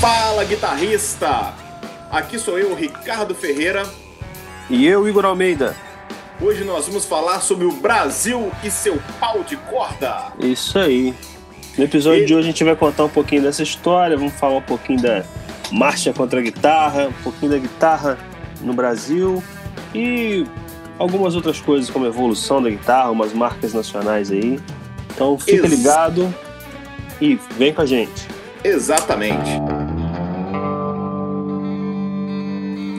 Fala guitarrista! Aqui sou eu, Ricardo Ferreira. E eu, Igor Almeida. Hoje nós vamos falar sobre o Brasil e seu pau de corda. Isso aí. No episódio e... de hoje a gente vai contar um pouquinho dessa história, vamos falar um pouquinho da marcha contra a guitarra, um pouquinho da guitarra no Brasil e algumas outras coisas como a evolução da guitarra, umas marcas nacionais aí. Então fica Ex ligado e vem com a gente. Exatamente.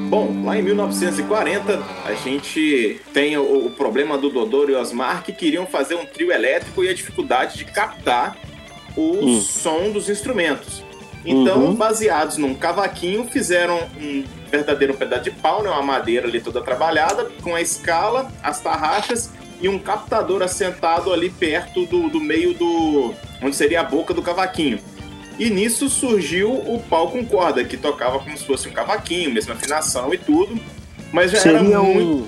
Bom, lá em 1940 a gente tem o, o problema do Dodoro e Osmar que queriam fazer um trio elétrico e a dificuldade de captar o hum. som dos instrumentos. Então, uhum. baseados num cavaquinho, fizeram um verdadeiro pedaço de pau, né, uma madeira ali toda trabalhada, com a escala, as tarraxas e um captador assentado ali perto do, do meio do. onde seria a boca do cavaquinho. E nisso surgiu o pau com corda, que tocava como se fosse um cavaquinho, mesma afinação e tudo. Mas já seria era muito. Um,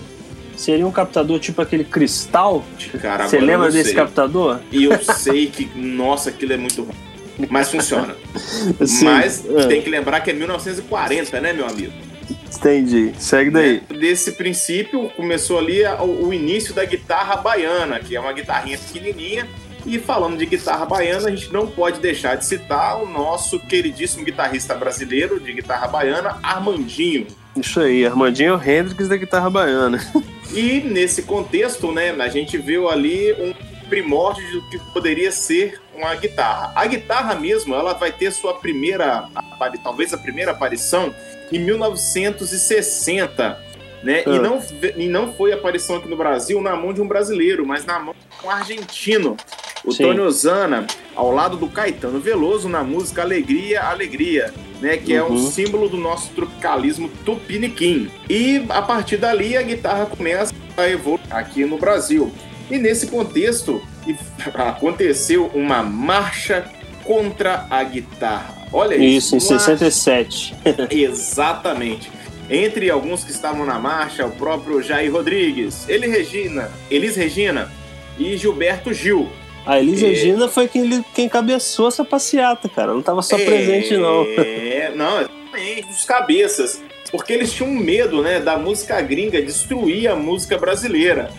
seria um captador tipo aquele cristal? Cara, Você lembra desse sei. captador? E eu sei que, nossa, aquilo é muito ruim. Mas funciona. Sim, Mas é. tem que lembrar que é 1940, né, meu amigo? Entendi. Segue daí. Desse princípio, começou ali o, início da guitarra baiana, que é uma guitarrinha pequenininha, e falando de guitarra baiana, a gente não pode deixar de citar o nosso queridíssimo guitarrista brasileiro de guitarra baiana, Armandinho. Isso aí, Armandinho Hendrix da guitarra baiana. E nesse contexto, né, a gente viu ali um primórdio do que poderia ser uma guitarra. A guitarra mesmo, ela vai ter sua primeira, talvez a primeira aparição em 1960, né? Ah. E, não, e não foi aparição aqui no Brasil na mão de um brasileiro, mas na mão de um argentino. O Sim. Tony Osana, ao lado do Caetano Veloso, na música Alegria, Alegria, né? Que uhum. é um uhum. símbolo do nosso tropicalismo tupiniquim. E a partir dali a guitarra começa a evoluir aqui no Brasil. E nesse contexto aconteceu uma marcha contra a guitarra. Olha isso. Isso, em 67. Exatamente. Entre alguns que estavam na marcha, o próprio Jair Rodrigues, ele Regina, Elis Regina e Gilberto Gil. A Elis é... Regina foi quem, quem cabeçou essa passeata, cara. Não estava só é... presente, não. É, não, exatamente, os cabeças. Porque eles tinham medo, né, da música gringa destruir a música brasileira.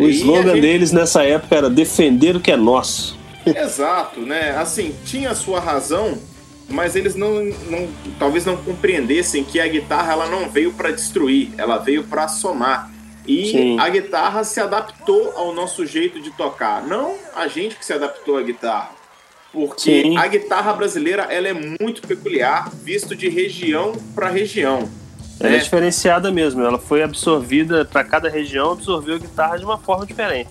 O e slogan gente... deles nessa época era defender o que é nosso. Exato, né? Assim, tinha sua razão, mas eles não, não talvez não compreendessem que a guitarra ela não veio para destruir, ela veio para somar. E Sim. a guitarra se adaptou ao nosso jeito de tocar, não a gente que se adaptou à guitarra. Porque Sim. a guitarra brasileira ela é muito peculiar, visto de região para região. Ela é. é diferenciada mesmo, ela foi absorvida para cada região, absorveu a guitarra de uma forma diferente.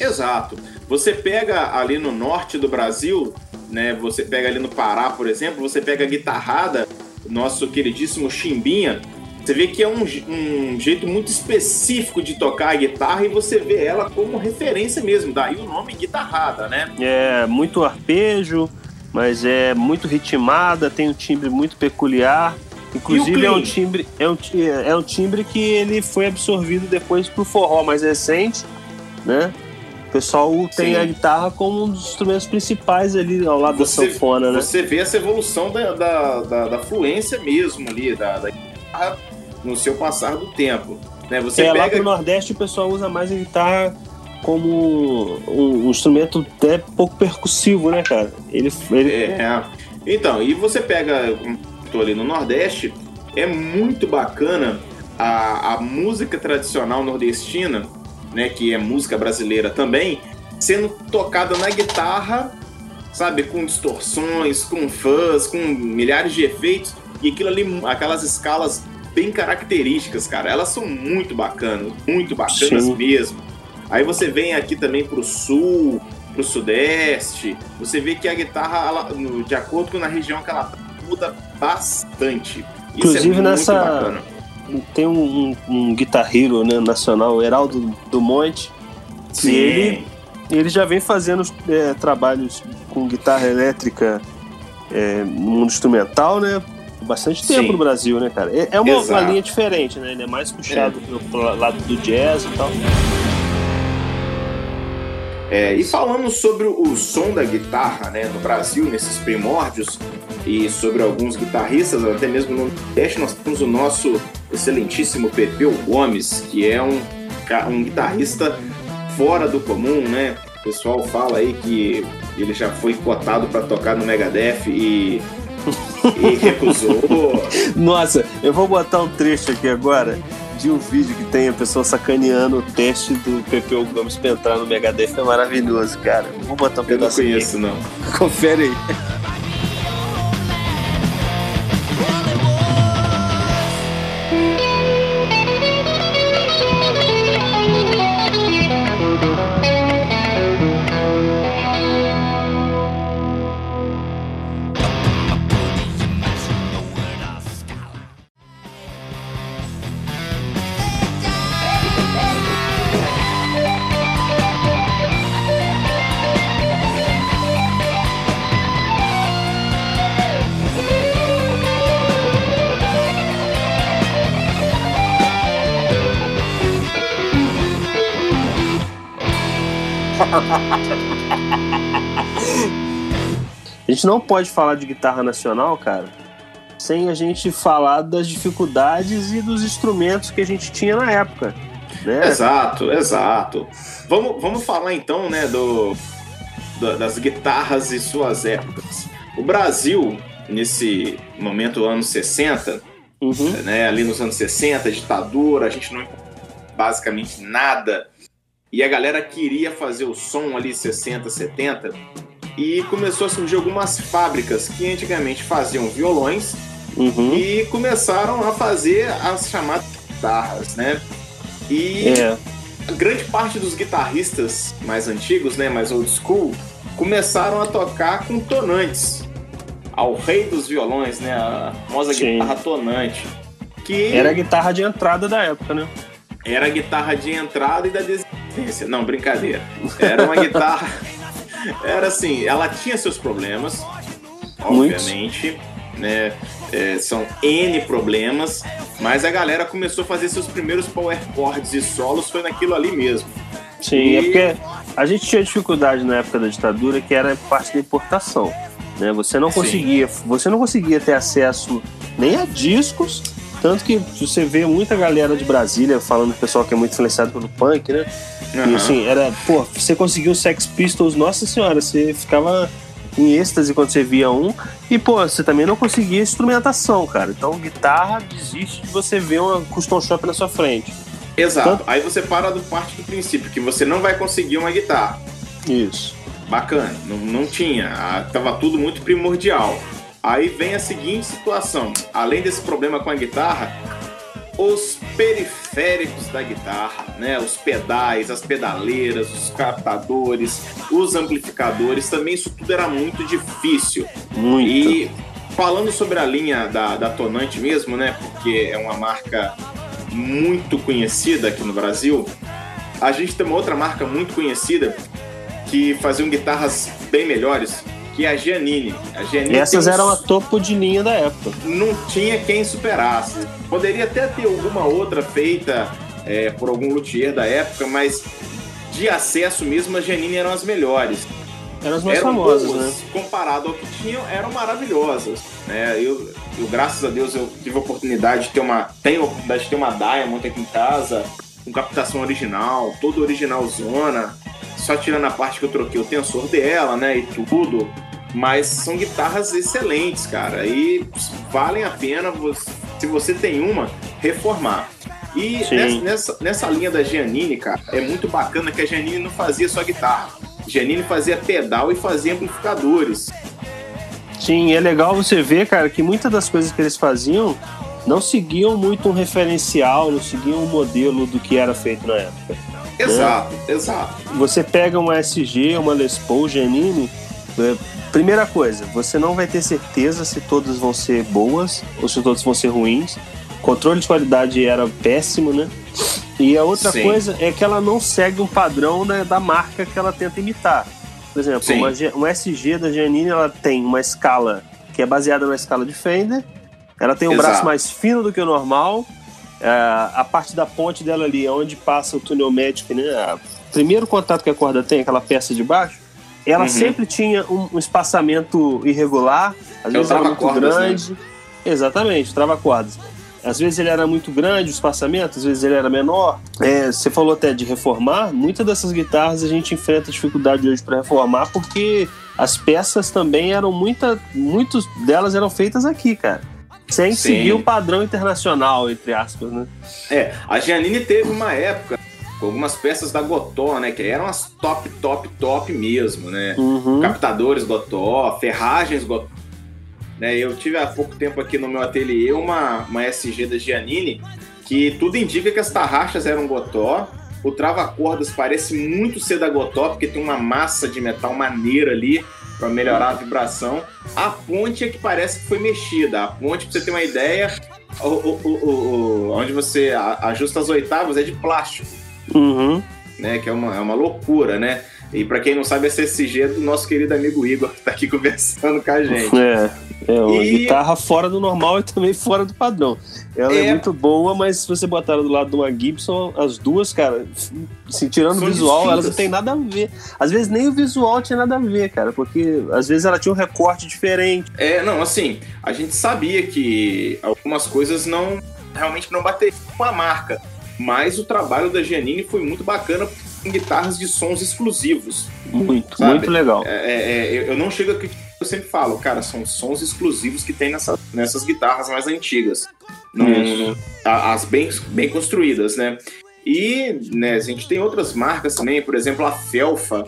Exato. Você pega ali no norte do Brasil, né? Você pega ali no Pará, por exemplo, você pega a guitarrada, nosso queridíssimo Chimbinha, você vê que é um, um, jeito muito específico de tocar a guitarra e você vê ela como referência mesmo, daí o nome guitarrada, né? É muito arpejo, mas é muito ritmada, tem um timbre muito peculiar. Inclusive é um timbre é um, é um timbre que ele foi absorvido depois pro forró mais recente, né? O pessoal tem Sim. a guitarra como um dos instrumentos principais ali ao lado você, da sanfona, né? Você vê essa evolução da, da, da, da fluência mesmo ali, da, da guitarra no seu passar do tempo. Né? Você é, pega... Lá pro Nordeste o pessoal usa mais a guitarra como um, um instrumento até pouco percussivo, né, cara? Ele, ele... É. Então, e você pega, estou ali no Nordeste, é muito bacana a, a música tradicional nordestina né, que é música brasileira também, sendo tocada na guitarra, sabe, com distorções, com fuzz, com milhares de efeitos, e aquilo ali, aquelas escalas bem características, cara, elas são muito bacanas, muito bacanas Sim. mesmo. Aí você vem aqui também pro sul, pro sudeste, você vê que a guitarra, ela, de acordo com a região que ela muda bastante. Isso é Inclusive é nessa, bacana tem um, um, um guitarreiro né, nacional, Heraldo do Monte, que ele, ele já vem fazendo é, trabalhos com guitarra elétrica é, no mundo instrumental, né? Bastante tempo Sim. no Brasil, né, cara? É, é uma, uma, linha diferente, né? Ele é mais puxado é. pro lado do jazz e tal. É, e falando sobre o som da guitarra né, no Brasil, nesses primórdios, e sobre alguns guitarristas, até mesmo no teste, nós temos o nosso excelentíssimo Pepeu Gomes, que é um, um guitarrista fora do comum, né? O pessoal fala aí que ele já foi cotado para tocar no Megadeth e, e recusou. Nossa, eu vou botar um trecho aqui agora de um vídeo que tem a pessoa sacaneando o teste do Pepeu Gomes pra entrar no Megadeth. É maravilhoso, cara. Vou botar um pedaço Eu não conheço, aqui. não. Confere aí. Gente não pode falar de guitarra nacional, cara, sem a gente falar das dificuldades e dos instrumentos que a gente tinha na época. Né? Exato, exato. Vamos, vamos falar então, né, do, do, das guitarras e suas épocas. O Brasil, nesse momento, anos 60, uhum. né, ali nos anos 60, ditadura, a gente não basicamente nada. E a galera queria fazer o som ali 60, 70 e começou a surgir algumas fábricas que antigamente faziam violões uhum. e começaram a fazer as chamadas guitarras, né? E é. grande parte dos guitarristas mais antigos, né, mais old school, começaram a tocar com tonantes. Ao rei dos violões, né, a famosa Sim. guitarra tonante. Que era a guitarra de entrada da época, né? Era a guitarra de entrada e da desistência. Não, brincadeira. Era uma guitarra era assim, ela tinha seus problemas, obviamente, né? É, são N problemas, mas a galera começou a fazer seus primeiros power chords e solos foi naquilo ali mesmo. Sim, é e... é porque a gente tinha dificuldade na época da ditadura que era parte da importação. Né? Você não conseguia, Sim. você não conseguia ter acesso nem a discos, tanto que você vê muita galera de Brasília falando pessoal que é muito influenciado pelo punk, né? Uhum. E assim, era, pô, você conseguiu Sex Pistols, nossa senhora, você ficava em êxtase quando você via um. E, pô, você também não conseguia instrumentação, cara. Então, guitarra desiste de você ver uma custom shop na sua frente. Exato. Então, Aí você para do parte do princípio que você não vai conseguir uma guitarra. Isso. Bacana. Não, não tinha. Ah, tava tudo muito primordial. Aí vem a seguinte situação: além desse problema com a guitarra, os periféricos da guitarra, né? Os pedais, as pedaleiras, os captadores, os amplificadores, também isso tudo era muito difícil. Muito. E falando sobre a linha da, da Tonante mesmo, né? Porque é uma marca muito conhecida aqui no Brasil. A gente tem uma outra marca muito conhecida que faziam guitarras bem melhores, que é a Giannini. A Giannini Essas eram a topo de linha da época. Não tinha quem superasse. Poderia até ter alguma outra feita é, por algum luthier da época, mas de acesso mesmo, a Giannini eram as melhores. Eram as mais eram famosas, boas, né? Comparado ao que tinham, eram maravilhosas. Né? Eu, eu, graças a Deus, eu tive a oportunidade de ter uma. Tenho a oportunidade de ter uma Diamond aqui em casa, com captação original, toda original zona só tirando a parte que eu troquei o tensor dela, né, e tudo. Mas são guitarras excelentes, cara. E valem a pena, se você tem uma, reformar. E nessa, nessa, linha da Giannini, cara, é muito bacana que a Giannini não fazia só guitarra. Giannini fazia pedal e fazia amplificadores. Sim, é legal você ver, cara, que muitas das coisas que eles faziam não seguiam muito um referencial, não seguiam um modelo do que era feito na época. Exato, né? exato. Você pega uma SG, uma Les Paul, Janine, é, primeira coisa, você não vai ter certeza se todas vão ser boas ou se todas vão ser ruins. O controle de qualidade era péssimo, né? E a outra Sim. coisa é que ela não segue um padrão né, da marca que ela tenta imitar. Por exemplo, uma, uma, SG da Janine ela tem uma escala que é baseada na escala de Fender. Ela tem um Exato. braço mais fino do que o normal a parte da ponte dela ali, onde passa o túnel médico, né? Primeiro contato que a corda tem, aquela peça de baixo, ela uhum. sempre tinha um, um, espaçamento irregular, às vezes era muito cordas, né? grande. Né? Exatamente, trava cordas. Às vezes ele era muito grande o espaçamento, às vezes ele era menor. É, você falou até de reformar. Muitas dessas guitarras a gente enfrenta dificuldade hoje para reformar porque as peças também eram muita, muitas delas eram feitas aqui, cara. Sem Sim. seguir o padrão internacional, entre aspas, né? É, a Giannini teve uma época com algumas peças da Gotó, né? Que eram as top, top, top mesmo, né? Uhum. Captadores Gotó, ferragens Gotó. Né? Eu tive há pouco tempo aqui no meu ateliê uma, uma SG da Giannini que tudo indica que as tarraxas eram Gotó. O trava-cordas parece muito ser da Gotó, porque tem uma massa de metal maneira ali para melhorar a vibração. A ponte é que parece que foi mexida. A ponte, para você ter uma ideia, o, o, o, onde você ajusta as oitavas é de plástico. Uhum. Né, que é uma, é uma loucura, né? E para quem não sabe, é do nosso querido amigo Igor, que tá aqui conversando com a gente. É, é uma e... guitarra fora do normal e também fora do padrão. Ela é... é... muito boa, mas se você botar ela do lado de uma Gibson, as duas, cara, assim, tirando o visual, distintas. elas não tem nada a ver. Às vezes nem o visual tinha nada a ver, cara, porque às vezes ela tinha um recorte diferente. É, não, assim, a gente sabia que algumas coisas não realmente não bateriam com a marca. Mas o trabalho da Giannini foi muito bacana com guitarras de sons exclusivos. Muito, sabe? muito legal. É, é, é eu não chego aqui, eu sempre falo, cara, são sons exclusivos que tem nessa, nessas guitarras mais antigas. No, no, as bem, bem construídas, né? E né, a gente tem outras marcas também, por exemplo, a Felfa,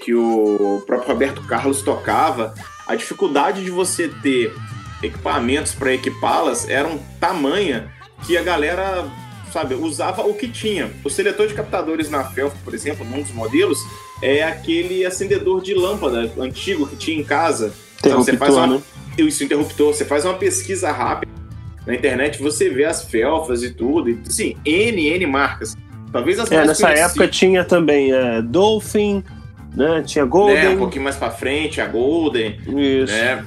que o próprio Roberto Carlos tocava. A dificuldade de você ter equipamentos para equipá-las era um tamanha que a galera sabe, usava o que tinha. O seletor de captadores na Felf, por exemplo, num dos modelos, é aquele acendedor de lâmpada antigo que tinha em casa. Então, você faz uma, né? Isso, interruptor. Você faz uma pesquisa rápida na internet, você vê as Felfas e tudo. E, sim, N, N marcas. Talvez as é, nessa conhecidas. época tinha também é, Dolphin, né? Tinha Golden. É, um pouquinho mais pra frente, a Golden. Isso. Né?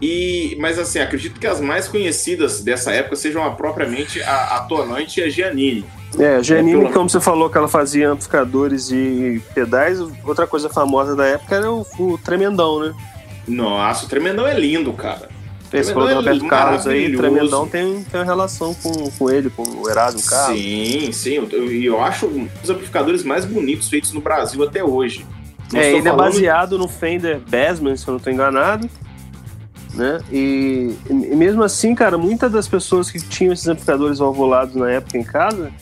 E, mas assim, acredito que as mais conhecidas dessa época sejam a, propriamente a, a Tonante e a Giannini. É, a Giannini, é, como você falou que ela fazia amplificadores e pedais, outra coisa famosa da época era o, o Tremendão, né? Nossa, o Tremendão é lindo, cara. Esse falou do é Roberto é Carlos aí, o Tremendão tem, tem uma relação com, com ele, com o Erasmo Carlos. Sim, sim. E eu, eu, acho um dos amplificadores mais bonitos feitos no Brasil até hoje. Não é, ele é falando... é baseado no Fender Bassman, se eu não estou enganado né? E, e, mesmo assim, cara, muitas das pessoas que tinham esses amplificadores valvulados na época em casa,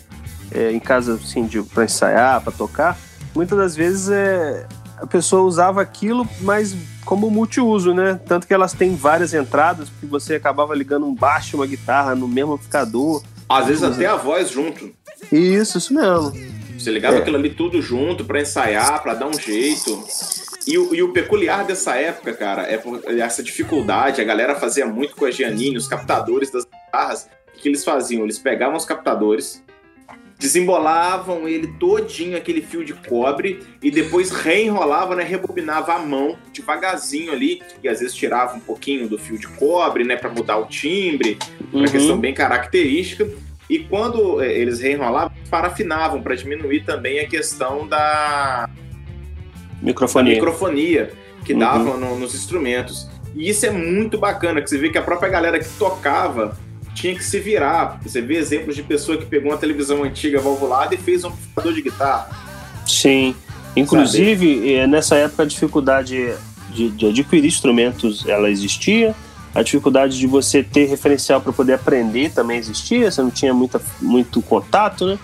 é, em casa assim, de, pra ensaiar, para tocar, muitas das vezes é, a pessoa usava aquilo, mas como multiuso, né? Tanto que elas têm várias entradas, porque você acabava ligando um baixo e uma guitarra no mesmo amplificador. Às vezes até a voz junto. Isso, isso mesmo. Você ligava é. aquilo ali tudo junto para ensaiar, para dar um jeito. E o, e o, peculiar dessa época, cara, é essa dificuldade. A galera fazia muito com a Giannini, os captadores das guitarras. O que eles faziam? Eles pegavam os captadores, desembolavam ele todinho, aquele fio de cobre, e depois reenrolava, né? Rebobinava a mão, devagarzinho ali, e às vezes tirava um pouquinho do fio de cobre, né? para mudar o timbre, uma uhum. questão bem característica. E quando é, eles reenrolavam, parafinavam para diminuir também a questão da microfonia, microfonia que uhum. davam no, nos instrumentos. E isso é muito bacana, que você vê que a própria galera que tocava tinha que se virar. Você vê exemplos de pessoa que pegou uma televisão antiga valvulada e fez um amplificador de guitarra. Sim. Inclusive, Sabe? Eh, nessa época a dificuldade de, de adquirir instrumentos ela existia, a dificuldade de você ter referencial para poder aprender também existia, você não tinha muita, muito contato, né?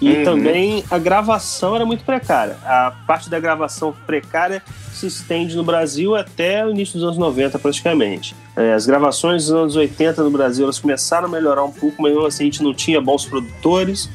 E uhum. também a gravação era muito precária. A parte da gravação precária se estende no Brasil até o início dos anos 90, praticamente. É, as gravações dos anos 80 no Brasil elas começaram a melhorar um pouco, mas mesmo assim a gente não tinha bons produtores,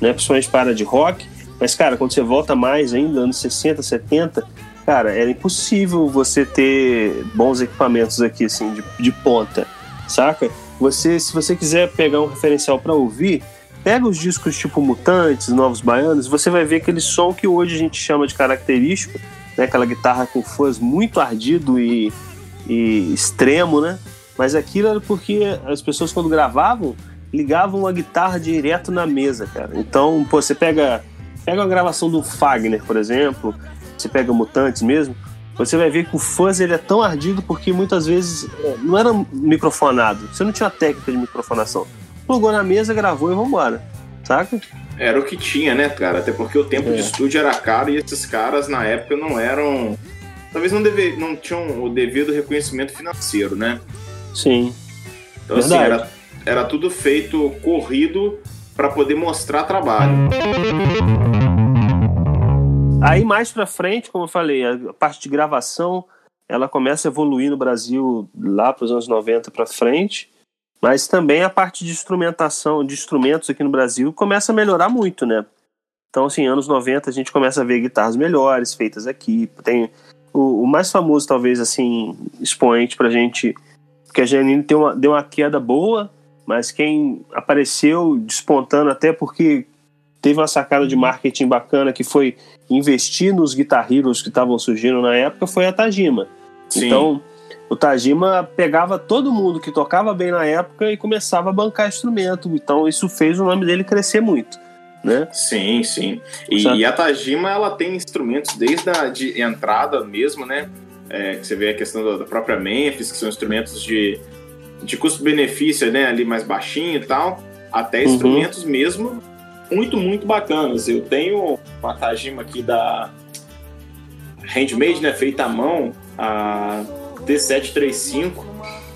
né, principalmente para de rock. Mas, cara, quando você volta mais ainda, anos 60, 70, cara, era impossível você ter bons equipamentos aqui, assim, de, de ponta, saca? Você, se você quiser pegar um referencial para ouvir, pega os discos tipo Mutantes, Novos Baianos, você vai ver aquele som que hoje a gente chama de característico, né? Aquela guitarra com fãs muito ardido e, e extremo, né? Mas aquilo era porque as pessoas quando gravavam ligavam a guitarra direto na mesa, cara. Então, pô, você pega pega a gravação do Fagner, por exemplo, você pega Mutantes mesmo, você vai ver que o fuzz ele é tão ardido porque muitas vezes é, não era microfonado, você não tinha técnica de microfonação. Plugou na mesa, gravou e vambora, saca? Era o que tinha, né, cara? Até porque o tempo é. de estúdio era caro e esses caras na época não eram. Talvez não, deve... não tinham o devido reconhecimento financeiro, né? Sim. Então, assim, Verdade. assim, era, era tudo feito corrido para poder mostrar trabalho. Aí mais para frente, como eu falei, a parte de gravação ela começa a evoluir no Brasil lá para os anos 90 para frente, mas também a parte de instrumentação, de instrumentos aqui no Brasil começa a melhorar muito, né? Então, assim, anos 90 a gente começa a ver guitarras melhores feitas aqui. Tem o, o mais famoso, talvez, assim, expoente pra gente, porque a Janine deu uma, deu uma queda boa, mas quem apareceu despontando até porque teve uma sacada de marketing bacana que foi investir nos guitarreiros que estavam surgindo na época foi a Tajima. Sim. Então, o Tajima pegava todo mundo que tocava bem na época e começava a bancar instrumento. Então, isso fez o nome dele crescer muito. Né? Sim, sim. E, e a Tajima ela tem instrumentos desde a de entrada mesmo, né? É, você vê a questão da própria Memphis, que são instrumentos de, de custo-benefício, né? Ali mais baixinho e tal, até uhum. instrumentos mesmo muito, muito bacanas. Eu tenho uma Tajima aqui da Handmade, né? Feita à mão, a D735.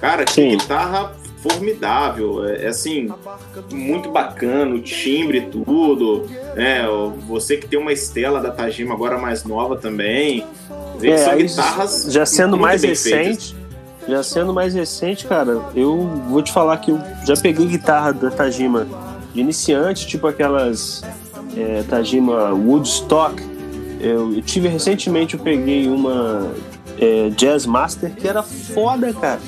Cara, que Sim. guitarra formidável. É, é, assim, muito bacana, o timbre, tudo. Né? Você que tem uma Estela da Tajima agora mais nova também. É, são guitarras. Já sendo mais recente. Feitas. Já sendo mais recente, cara, eu vou te falar que eu já peguei guitarra da Tajima de iniciante, tipo aquelas é, Tajima Woodstock. Eu, eu, tive recentemente, eu peguei uma é, Jazz Master que era foda, cara.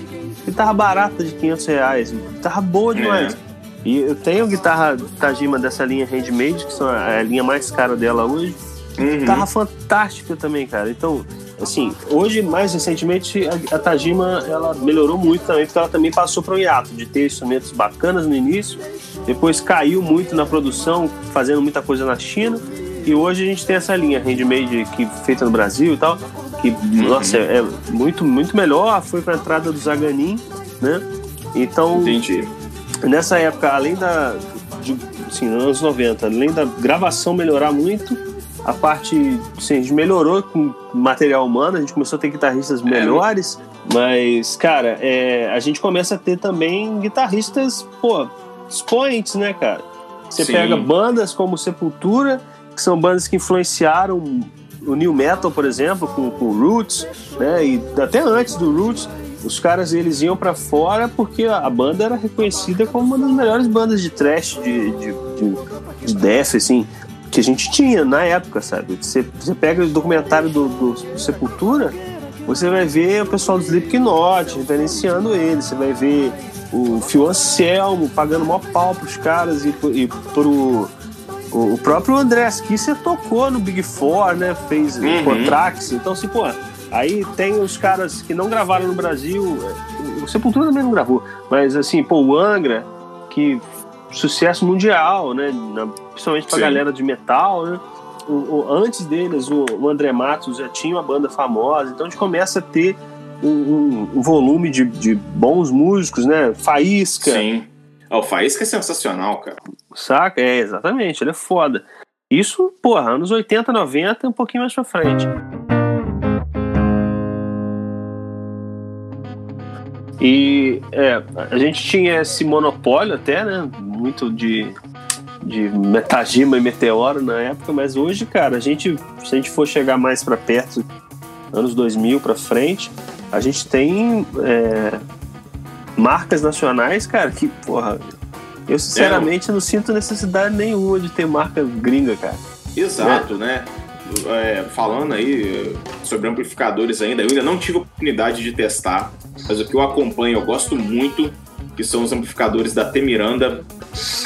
Guitarra barata de 500 reais, guitarra boa demais. É. E eu tenho guitarra Tajima dessa linha Handmade, que são a, a linha mais cara dela hoje. Uhum. Guitarra fantástica também, cara. Então, assim, hoje, mais recentemente, a, a, Tajima ela melhorou muito também, porque ela também passou para um hiato de ter instrumentos bacanas no início, depois caiu muito na produção, fazendo muita coisa na China, e hoje a gente tem essa linha handmade que feita no Brasil e tal, que, uhum. nossa, é, é muito, muito melhor, foi para a entrada do Zaganin, né? Então, Entendi. nessa época, além da, de, assim, nos anos 90, além da gravação melhorar muito, a parte, assim, a gente melhorou com material humano, a gente começou a ter guitarristas é. melhores, é. mas, cara, é, a gente começa a ter também guitarristas, pô, expoentes, né, cara? Você Sim. pega bandas como Sepultura, que são bandas que influenciaram o New Metal, por exemplo, com o Roots, né? E até antes do Roots, os caras eles iam para fora porque a banda era reconhecida como uma das melhores bandas de thrash, de, de, de, de death, assim que a gente tinha na época, sabe? Você, você pega o documentário do, do, do, Sepultura, você vai ver o pessoal do Slipknot referenciando ele, você vai ver o Phil Anselmo pagando maior pau pros caras e, e pro o, próprio André Kisser tocou no Big Four, né? Fez uhum. Contrax, então assim, pô, aí tem os caras que não gravaram no Brasil, o Sepultura também não gravou, mas assim, pô, o Angra, que sucesso mundial, né? Na, principalmente pra Sim. galera de metal, né? O, o, antes deles, o, o, André Matos já tinha uma banda famosa, então a gente começa a ter um, um, um volume de, de, bons músicos, né? Faísca. Sim. Oh, o Faísca é sensacional, cara. Saca? É, exatamente, ele é foda. Isso, porra, anos 80, 90 um pouquinho mais pra frente. E é, a gente tinha esse monopólio até, né? Muito de, de Metagima e Meteoro na época, mas hoje, cara, a gente, se a gente for chegar mais para perto, anos 2000 para frente, a gente tem é, marcas nacionais, cara, que, porra, eu sinceramente é. não sinto necessidade nenhuma de ter marca gringa, cara. Exato, né? né? É, falando aí sobre amplificadores ainda, eu ainda não tive oportunidade de testar, mas o que eu acompanho, eu gosto muito, que são os amplificadores da T Miranda.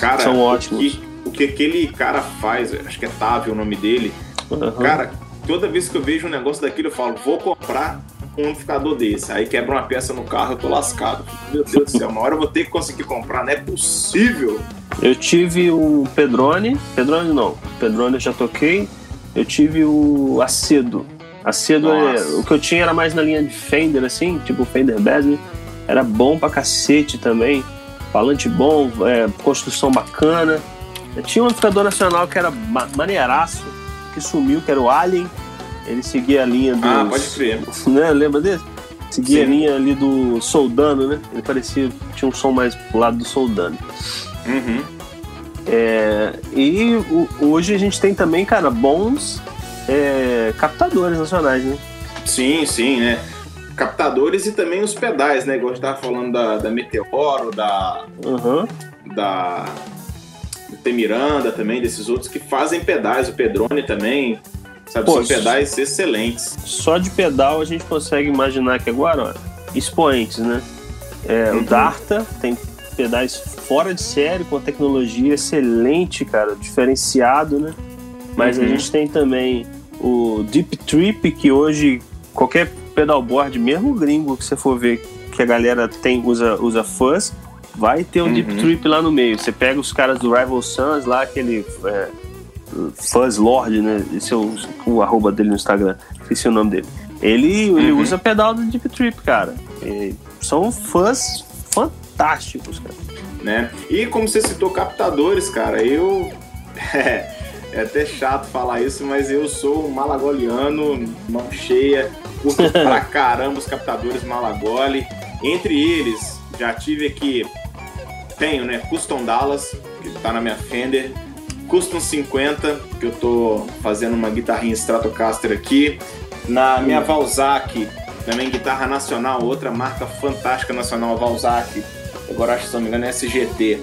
Cara, são ótimos. O que, o que aquele cara faz, acho que é Távio o nome dele. Uhum. Cara, toda vez que eu vejo um negócio daquilo, eu falo, vou comprar um amplificador desse. Aí quebra uma peça no carro, eu tô lascado. Meu Deus do céu, uma hora eu vou ter que conseguir comprar, não é possível. Eu tive o Pedrone, Pedrone não, Pedrone eu já toquei. Eu tive o Acedo. Acedo, é, o que eu tinha era mais na linha de Fender, assim, tipo Fender Bass, né? Era bom pra cacete também. Falante bom, é, construção bacana. Eu tinha um amplificador nacional que era maneiraço, que sumiu, que era o Alien. Ele seguia a linha do. Ah, pode crer. Né? Lembra desse? Seguia Sim. a linha ali do Soldano, né? Ele parecia. Tinha um som mais pro lado do Soldano. Uhum. É, e o, hoje a gente tem também, cara, bons é, captadores nacionais, né? Sim, sim, né? Captadores e também os pedais, né? Igual a gente tava falando da, da Meteoro, da. Uhum. Da. Tem Miranda também, desses outros que fazem pedais, o Pedrone também. Sabe, Pô, são pedais excelentes. Só de pedal a gente consegue imaginar que agora, ó, expoentes, né? É, uhum. O Darta tem pedais fora de série, com tecnologia excelente, cara, diferenciado, né? Mas uhum. a gente tem também o Deep Trip, que hoje qualquer pedalboard, mesmo gringo que você for ver que a galera tem usa, usa fuzz, vai ter um uhum. Deep Trip lá no meio. Você pega os caras do Rival Sons lá, aquele é, Fuzz Lord, né? Esse é o, o arroba dele no Instagram, esqueci o nome dele. Ele, uhum. ele usa pedal do Deep Trip, cara. E são fãs fantásticos, cara. Né? E como você citou captadores, cara, eu. É, é até chato falar isso, mas eu sou um malagoliano, mão cheia, curto pra caramba os captadores Malagoli. Entre eles, já tive aqui, tenho, né, Custom Dallas, que tá na minha Fender, Custom 50, que eu tô fazendo uma guitarrinha Stratocaster aqui. Na minha Valzac, também guitarra nacional, outra marca fantástica nacional, a Valzac. Agora acho que se não me engano é SGT.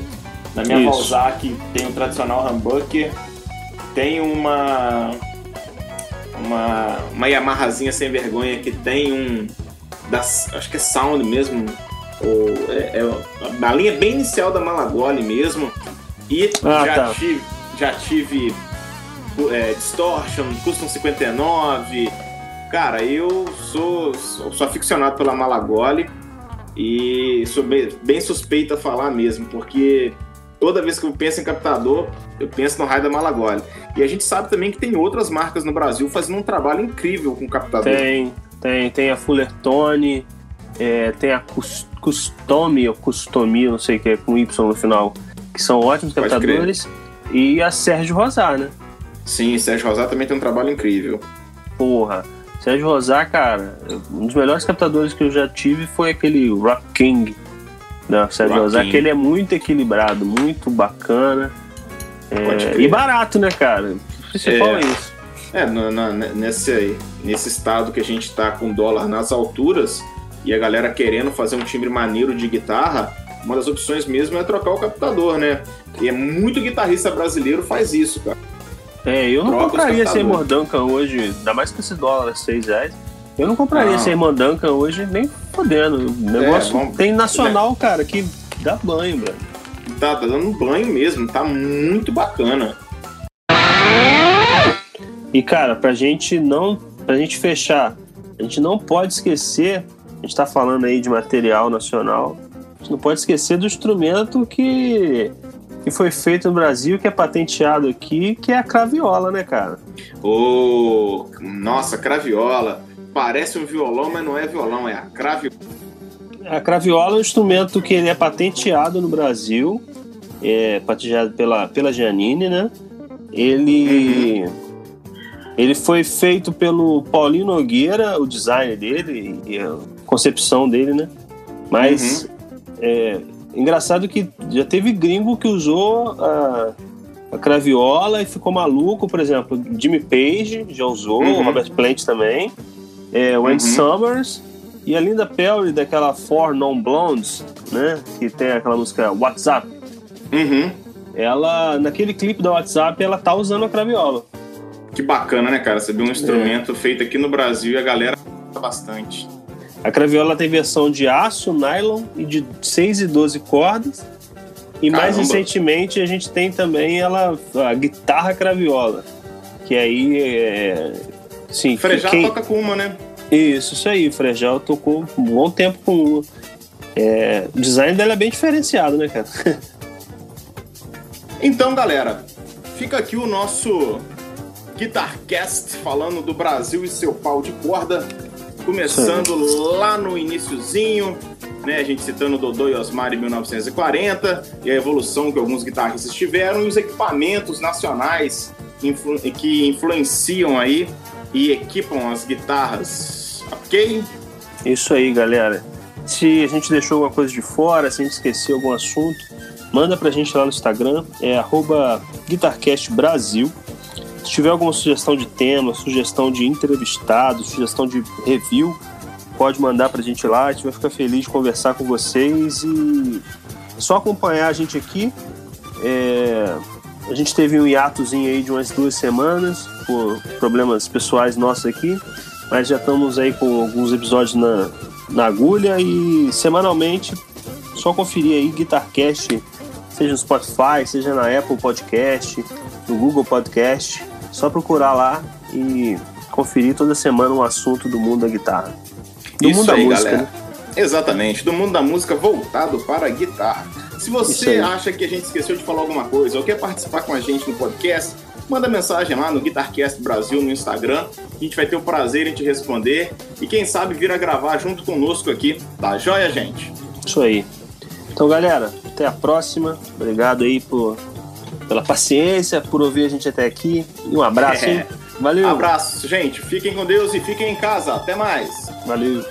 Na minha Isso. Valzac tem o tradicional humbucker, tem uma uma uma Yamahazinha sem vergonha que tem um das, acho que é Sound mesmo, ou é, é a linha bem inicial da Malagoli mesmo. E ah, já tá. tive já tive é, Distortion, Custom 59. Cara, eu sou, sou, sou aficionado pela Malagoli e sou bem, bem suspeito a falar mesmo, porque toda vez que eu penso em captador, eu penso no raio da Malagoli. E a gente sabe também que tem outras marcas no Brasil fazendo um trabalho incrível com captador. Tem, tem, tem a Fullertone, é, tem a Custome, ou Customia, não sei o que é, com Y no final, que são ótimos captadores. E a Sérgio Rosar, né? Sim, Sérgio Rosar também tem um trabalho incrível. Porra, Sérgio Rosar, cara, um dos melhores captadores que eu já tive foi aquele Rock King da Sérgio Rock Rosar, King. que ele é muito equilibrado, muito bacana. É, e barato, né, cara? O principal é, é isso. É, nesse, nesse estado que a gente tá com dólar nas alturas e a galera querendo fazer um timbre maneiro de guitarra, uma das opções mesmo é trocar o captador, né? E é muito guitarrista brasileiro faz isso, cara. É, eu não Troca compraria Seymour Duncan hoje, ainda mais que esse dólar 6 reais. Eu não compraria Seymour Duncan hoje nem podendo. O negócio é, tem nacional, né? cara, que dá banho, velho. Tá, tá dando banho mesmo, tá muito bacana. E cara, pra gente não. Pra gente fechar, a gente não pode esquecer, a gente tá falando aí de material nacional, gente não pode esquecer do instrumento que que foi feito no Brasil, que é patenteado aqui, que é a craviola, né, cara? Ô, oh, nossa, craviola. Parece um violão, mas não é violão, é a craviola. A craviola é um instrumento que ele é patenteado no Brasil, é patenteado pela, pela Giannini, né? Ele, uhum. ele foi feito pelo Paulinho Nogueira, o design dele e a concepção dele, né? Mas uhum. É, Engraçado que já teve gringo que usou a, a craviola e ficou maluco, por exemplo, Jimmy Page já usou, uhum. o Robert Plant também, é, o Andy uhum. Summers e a Linda Perry daquela Four Non Blondes, né? Que tem aquela música WhatsApp. Uhum. Ela, naquele clipe da WhatsApp, ela tá usando a craviola. Que bacana, né, cara? Você viu um instrumento é. feito aqui no Brasil e a galera bastante. A craviola tem versão de aço, nylon e de 6 e 12 cordas. E Caramba. mais recentemente a gente tem também ela, a guitarra craviola. Que aí é. Sim, Frejal quem... toca com uma, né? Isso, isso aí. Frejal tocou um bom tempo com uma. É... O design dela é bem diferenciado, né, cara? Então, galera, fica aqui o nosso Guitarcast falando do Brasil e seu pau de corda. Começando lá no iníciozinho, né, a gente citando Dodô e Osmar em 1940 e a evolução que alguns guitarristas tiveram e os equipamentos nacionais influ que influenciam aí e equipam as guitarras, ok? Isso aí, galera. Se a gente deixou alguma coisa de fora, se a gente esqueceu algum assunto, manda pra gente lá no Instagram, é guitarcastbrasil. Se tiver alguma sugestão de tema, sugestão de entrevistado, sugestão de review, pode mandar pra gente lá, a gente vai ficar feliz de conversar com vocês e só acompanhar a gente aqui. É... A gente teve um hiatozinho aí de umas duas semanas por problemas pessoais nossos aqui, mas já estamos aí com alguns episódios na, na agulha e semanalmente só conferir aí Guitarcast, seja no Spotify, seja na Apple Podcast, no Google Podcast, só procurar lá e conferir toda semana um assunto do mundo da guitarra. Do Isso mundo aí, da música, galera. Né? Exatamente, do mundo da música voltado para a guitarra. Se você acha que a gente esqueceu de falar alguma coisa ou quer participar com a gente no podcast, manda mensagem lá no Guitarcast Brasil no Instagram. A gente vai ter o prazer em te responder e quem sabe vir a gravar junto conosco aqui. Tá joia, gente? Isso aí. Então, galera, até a próxima. Obrigado aí por, pela paciência, por ouvir a gente até aqui. E um abraço, é. hein? Valeu. Abraço, gente. Fiquem com Deus e fiquem em casa. Até mais. Valeu.